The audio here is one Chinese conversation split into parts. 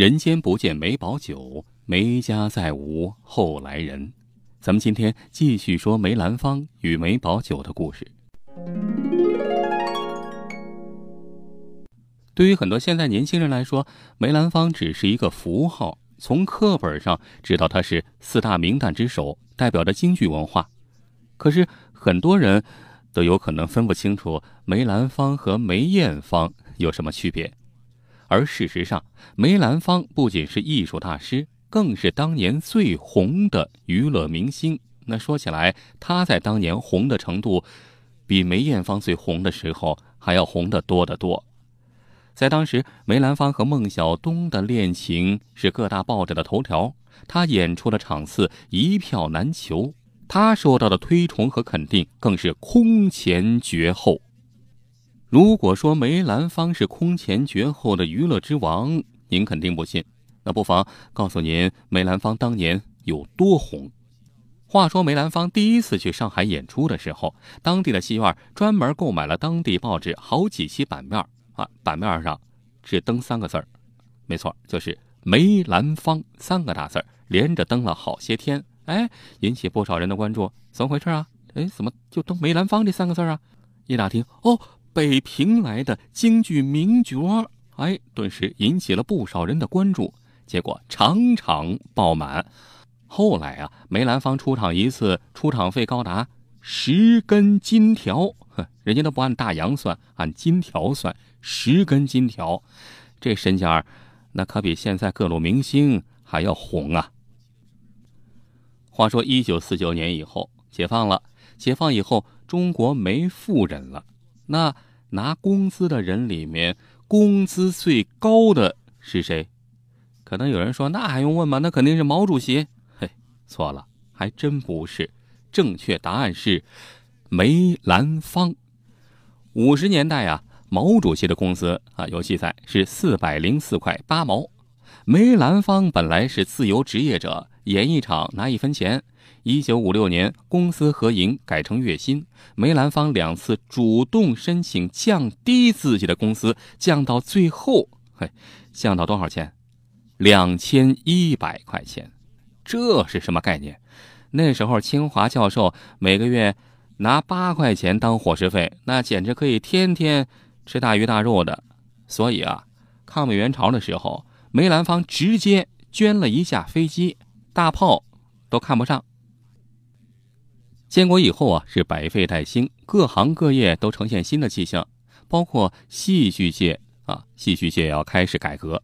人间不见梅葆玖，梅家再无后来人。咱们今天继续说梅兰芳与梅葆玖的故事。对于很多现在年轻人来说，梅兰芳只是一个符号，从课本上知道他是四大名旦之首，代表着京剧文化。可是很多人都有可能分不清楚梅兰芳和梅艳芳有什么区别。而事实上，梅兰芳不仅是艺术大师，更是当年最红的娱乐明星。那说起来，他在当年红的程度，比梅艳芳最红的时候还要红得多得多。在当时，梅兰芳和孟小冬的恋情是各大报纸的头条，他演出的场次一票难求，他受到的推崇和肯定更是空前绝后。如果说梅兰芳是空前绝后的娱乐之王，您肯定不信。那不妨告诉您，梅兰芳当年有多红。话说梅兰芳第一次去上海演出的时候，当地的戏院专门购买了当地报纸好几期版面啊，版面上只登三个字儿，没错，就是梅兰芳三个大字儿，连着登了好些天，哎，引起不少人的关注。怎么回事啊？哎，怎么就登梅兰芳这三个字啊？一打听，哦。北平来的京剧名角，哎，顿时引起了不少人的关注，结果场场爆满。后来啊，梅兰芳出场一次，出场费高达十根金条，哼，人家都不按大洋算，按金条算，十根金条，这身价，那可比现在各路明星还要红啊。话说，一九四九年以后解放了，解放以后，中国没富人了。那拿工资的人里面，工资最高的是谁？可能有人说，那还用问吗？那肯定是毛主席。嘿，错了，还真不是。正确答案是梅兰芳。五十年代啊，毛主席的工资啊有记载是四百零四块八毛。梅兰芳本来是自由职业者，演一场拿一分钱。一九五六年，公私合营改成月薪。梅兰芳两次主动申请降低自己的工资，降到最后，嘿，降到多少钱？两千一百块钱。这是什么概念？那时候清华教授每个月拿八块钱当伙食费，那简直可以天天吃大鱼大肉的。所以啊，抗美援朝的时候，梅兰芳直接捐了一架飞机，大炮都看不上。建国以后啊，是百废待兴，各行各业都呈现新的气象，包括戏剧界啊，戏剧界要开始改革。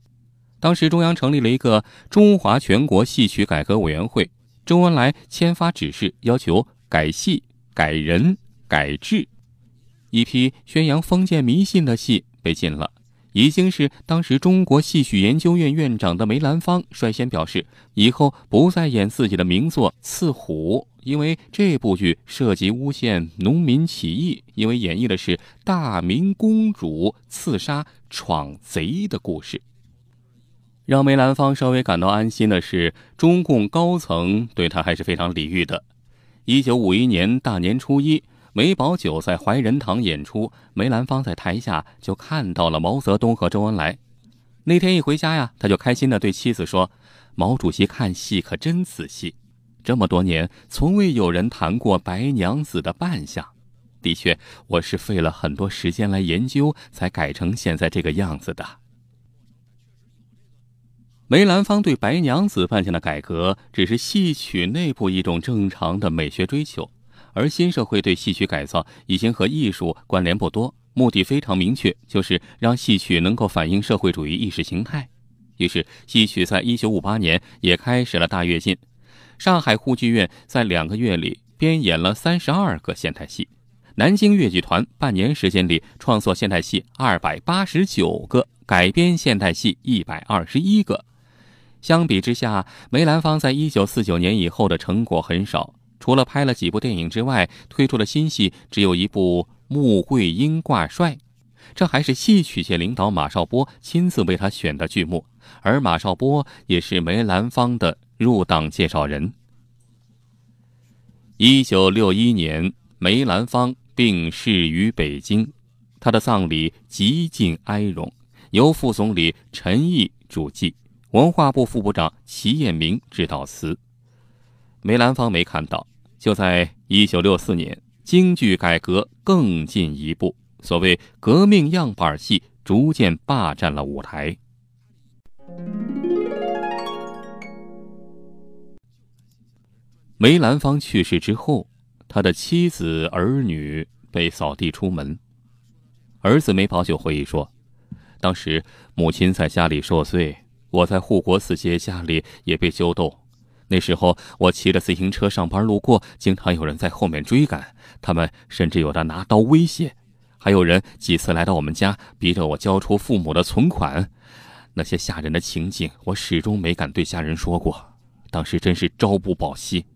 当时中央成立了一个中华全国戏曲改革委员会，周恩来签发指示，要求改戏、改人、改制。一批宣扬封建迷信的戏被禁了。已经是当时中国戏曲研究院院长的梅兰芳率先表示，以后不再演自己的名作《刺虎》。因为这部剧涉及诬陷农民起义，因为演绎的是大明公主刺杀闯贼的故事。让梅兰芳稍微感到安心的是，中共高层对他还是非常礼遇的。一九五一年大年初一，梅葆玖在怀仁堂演出，梅兰芳在台下就看到了毛泽东和周恩来。那天一回家呀，他就开心的对妻子说：“毛主席看戏可真仔细。”这么多年，从未有人谈过白娘子的扮相。的确，我是费了很多时间来研究，才改成现在这个样子的。梅兰芳对白娘子扮相的改革，只是戏曲内部一种正常的美学追求，而新社会对戏曲改造已经和艺术关联不多，目的非常明确，就是让戏曲能够反映社会主义意识形态。于是，戏曲在一九五八年也开始了大跃进。上海沪剧院在两个月里编演了三十二个现代戏，南京越剧团半年时间里创作现代戏二百八十九个，改编现代戏一百二十一个。相比之下，梅兰芳在一九四九年以后的成果很少，除了拍了几部电影之外，推出的新戏只有一部《穆桂英挂帅》，这还是戏曲界领导马少波亲自为他选的剧目，而马少波也是梅兰芳的。入党介绍人。一九六一年，梅兰芳病逝于北京，他的葬礼极尽哀荣，由副总理陈毅主祭。文化部副部长齐彦明致悼词。梅兰芳没看到，就在一九六四年，京剧改革更进一步，所谓革命样板戏逐渐霸占了舞台。梅兰芳去世之后，他的妻子儿女被扫地出门。儿子梅葆玖回忆说：“当时母亲在家里受罪，我在护国寺街家里也被揪斗。那时候我骑着自行车上班路过，经常有人在后面追赶，他们甚至有的拿刀威胁，还有人几次来到我们家，逼着我交出父母的存款。那些吓人的情景，我始终没敢对家人说过。当时真是朝不保夕。”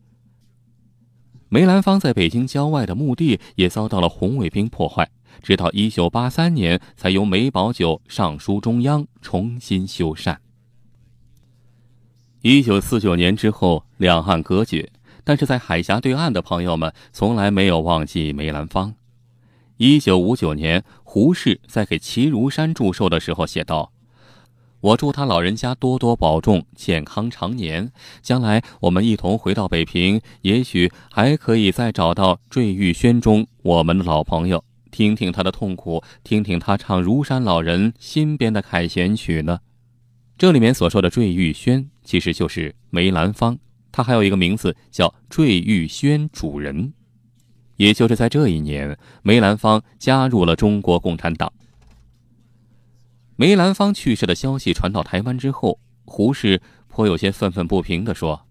梅兰芳在北京郊外的墓地也遭到了红卫兵破坏，直到一九八三年才由梅葆玖上书中央重新修缮。一九四九年之后，两岸隔绝，但是在海峡对岸的朋友们从来没有忘记梅兰芳。一九五九年，胡适在给齐如山祝寿的时候写道。我祝他老人家多多保重，健康长年。将来我们一同回到北平，也许还可以再找到《坠玉轩》中我们的老朋友，听听他的痛苦，听听他唱如山老人新编的凯旋曲呢。这里面所说的《坠玉轩》，其实就是梅兰芳，他还有一个名字叫《坠玉轩主人》。也就是在这一年，梅兰芳加入了中国共产党。梅兰芳去世的消息传到台湾之后，胡适颇有些愤愤不平地说：“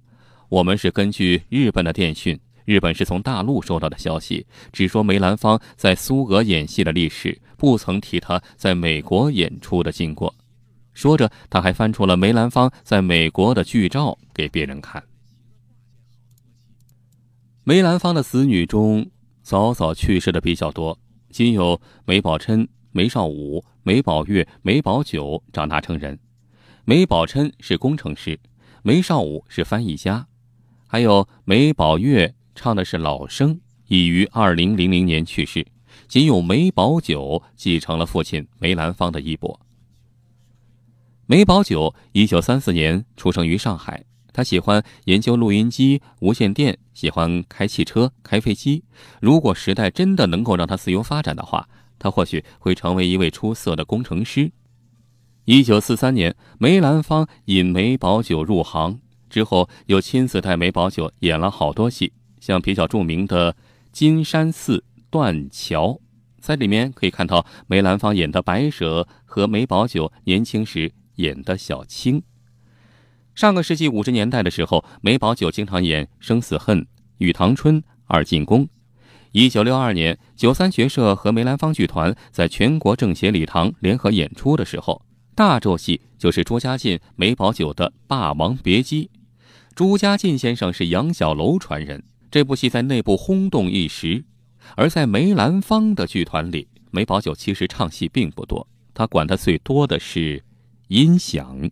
我们是根据日本的电讯，日本是从大陆收到的消息，只说梅兰芳在苏俄演戏的历史，不曾提他在美国演出的经过。”说着，他还翻出了梅兰芳在美国的剧照给别人看。梅兰芳的子女中，早早去世的比较多，仅有梅葆琛。梅绍武、梅葆月、梅葆玖长大成人，梅葆琛是工程师，梅绍武是翻译家，还有梅葆月唱的是老生，已于二零零零年去世。仅有梅葆玖继承了父亲梅兰芳的衣钵。梅葆玖一九三四年出生于上海，他喜欢研究录音机、无线电，喜欢开汽车、开飞机。如果时代真的能够让他自由发展的话。他或许会成为一位出色的工程师。一九四三年，梅兰芳引梅葆玖入行之后，又亲自带梅葆玖演了好多戏，像比较著名的《金山寺断桥》，在里面可以看到梅兰芳演的白蛇和梅葆玖年轻时演的小青。上个世纪五十年代的时候，梅葆玖经常演《生死恨》《玉堂春》《二进宫》。一九六二年，九三学社和梅兰芳剧团在全国政协礼堂联合演出的时候，大轴戏就是朱家进、梅葆玖的《霸王别姬》。朱家进先生是杨小楼传人，这部戏在内部轰动一时。而在梅兰芳的剧团里，梅葆玖其实唱戏并不多，他管的最多的是音响。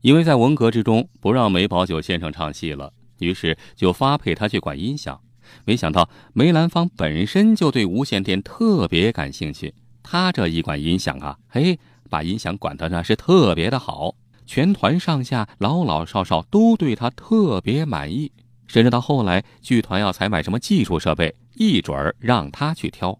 因为在文革之中不让梅葆玖先生唱戏了，于是就发配他去管音响。没想到梅兰芳本身就对无线电特别感兴趣，他这一管音响啊，嘿，把音响管得那是特别的好，全团上下老老少少都对他特别满意，甚至到后来剧团要采买什么技术设备，一准儿让他去挑。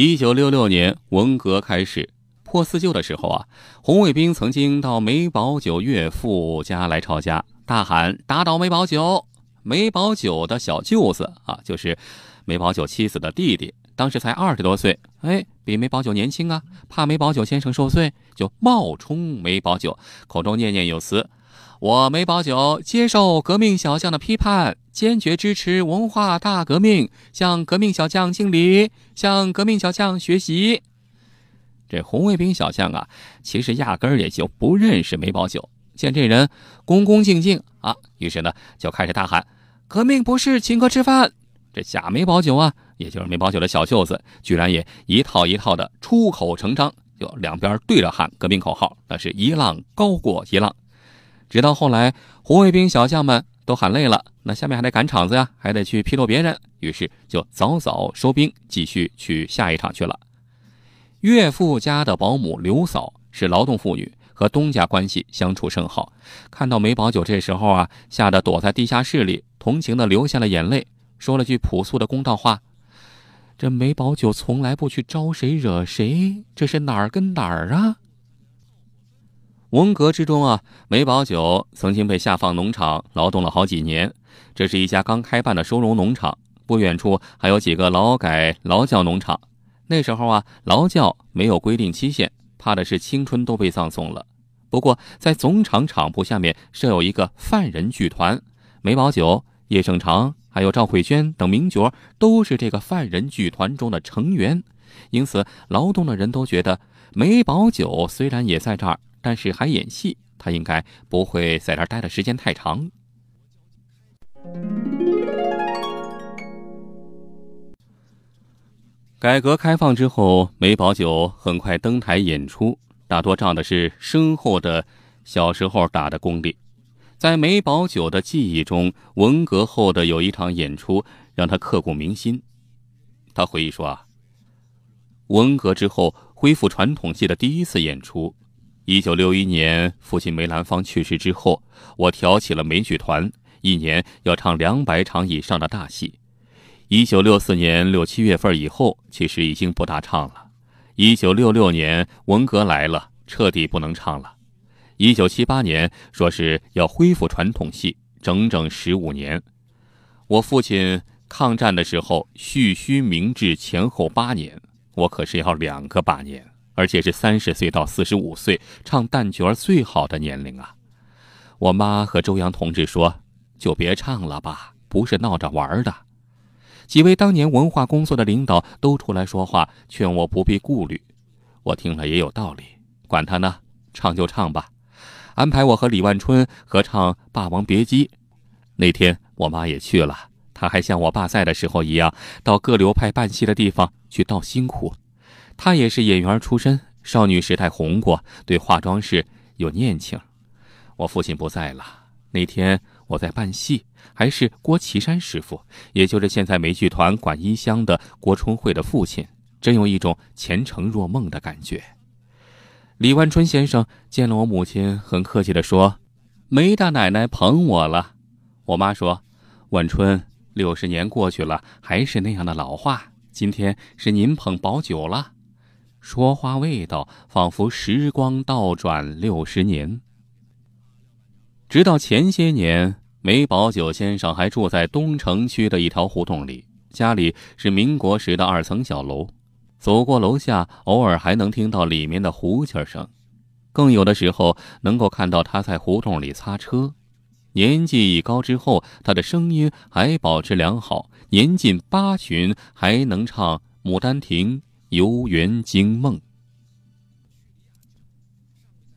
一九六六年文革开始破四旧的时候啊，红卫兵曾经到梅葆玖岳父家来抄家，大喊打倒梅葆玖。梅葆玖的小舅子啊，就是梅葆玖妻子的弟弟，当时才二十多岁，哎，比梅葆玖年轻啊。怕梅葆玖先生受罪，就冒充梅葆玖，口中念念有词：“我梅葆玖接受革命小将的批判，坚决支持文化大革命，向革命小将敬礼，向革命小将学习。”这红卫兵小将啊，其实压根儿也就不认识梅葆玖，见这人恭恭敬敬啊，于是呢就开始大喊。革命不是请客吃饭，这假梅葆玖啊，也就是梅葆玖的小舅子，居然也一套一套的出口成章，就两边对着喊革命口号，那是一浪高过一浪。直到后来红卫兵小将们都喊累了，那下面还得赶场子呀，还得去批斗别人，于是就早早收兵，继续去下一场去了。岳父家的保姆刘嫂是劳动妇女，和东家关系相处甚好。看到梅葆玖这时候啊，吓得躲在地下室里，同情的流下了眼泪，说了句朴素的公道话：“这梅葆玖从来不去招谁惹谁，这是哪儿跟哪儿啊？”文革之中啊，梅葆玖曾经被下放农场劳动了好几年。这是一家刚开办的收容农场，不远处还有几个劳改劳教农场。那时候啊，劳教没有规定期限，怕的是青春都被葬送了。不过，在总厂厂铺下面设有一个犯人剧团，梅葆玖、叶盛长还有赵慧娟等名角都是这个犯人剧团中的成员。因此，劳动的人都觉得梅葆玖虽然也在这儿，但是还演戏，他应该不会在这儿待的时间太长。改革开放之后，梅葆玖很快登台演出，大多仗的是深厚的小时候打的功力。在梅葆玖的记忆中，文革后的有一场演出让他刻骨铭心。他回忆说：“啊，文革之后恢复传统戏的第一次演出，一九六一年父亲梅兰芳去世之后，我挑起了梅剧团，一年要唱两百场以上的大戏。”一九六四年六七月份以后，其实已经不大唱了。一九六六年文革来了，彻底不能唱了。一九七八年说是要恢复传统戏，整整十五年。我父亲抗战的时候蓄须明志前后八年，我可是要两个八年，而且是三十岁到四十五岁唱旦角最好的年龄啊！我妈和周扬同志说：“就别唱了吧，不是闹着玩的。”几位当年文化工作的领导都出来说话，劝我不必顾虑。我听了也有道理，管他呢，唱就唱吧。安排我和李万春合唱《霸王别姬》。那天我妈也去了，她还像我爸在的时候一样，到各流派办戏的地方去道辛苦。她也是演员出身，少女时代红过，对化妆室有念情。我父亲不在了，那天我在办戏。还是郭岐山师傅，也就是现在梅剧团管衣箱的郭春惠的父亲，真有一种前程若梦的感觉。李万春先生见了我母亲，很客气地说：“梅大奶奶捧我了。”我妈说：“万春，六十年过去了，还是那样的老话。今天是您捧宝酒了。”说话味道仿佛时光倒转六十年。直到前些年。梅葆玖先生还住在东城区的一条胡同里，家里是民国时的二层小楼。走过楼下，偶尔还能听到里面的胡琴声，更有的时候能够看到他在胡同里擦车。年纪已高之后，他的声音还保持良好，年近八旬还能唱《牡丹亭》《游园惊梦》。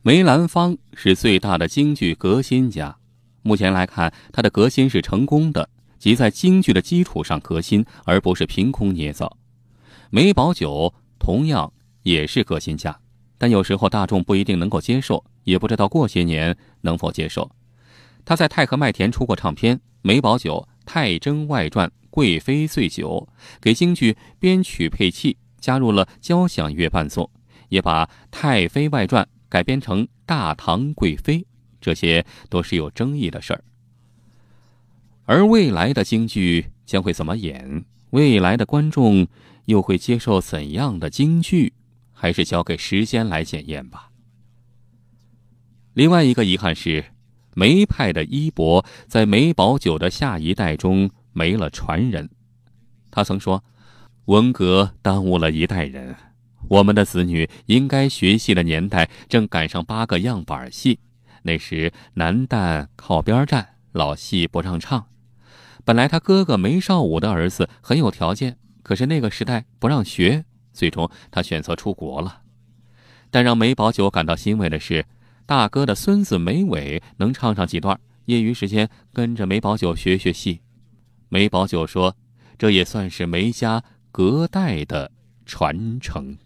梅兰芳是最大的京剧革新家。目前来看，他的革新是成功的，即在京剧的基础上革新，而不是凭空捏造。梅葆玖同样也是革新家，但有时候大众不一定能够接受，也不知道过些年能否接受。他在太和麦田出过唱片《梅葆玖太真外传贵妃醉酒》，给京剧编曲配器，加入了交响乐伴奏，也把《太妃外传》改编成《大唐贵妃》。这些都是有争议的事儿，而未来的京剧将会怎么演？未来的观众又会接受怎样的京剧？还是交给时间来检验吧。另外一个遗憾是，梅派的衣钵在梅葆玖的下一代中没了传人。他曾说：“文革耽误了一代人，我们的子女应该学戏的年代正赶上八个样板戏。”那时男旦靠边站，老戏不让唱。本来他哥哥梅少武的儿子很有条件，可是那个时代不让学，最终他选择出国了。但让梅葆玖感到欣慰的是，大哥的孙子梅伟能唱上几段，业余时间跟着梅葆玖学学戏。梅葆玖说：“这也算是梅家隔代的传承。”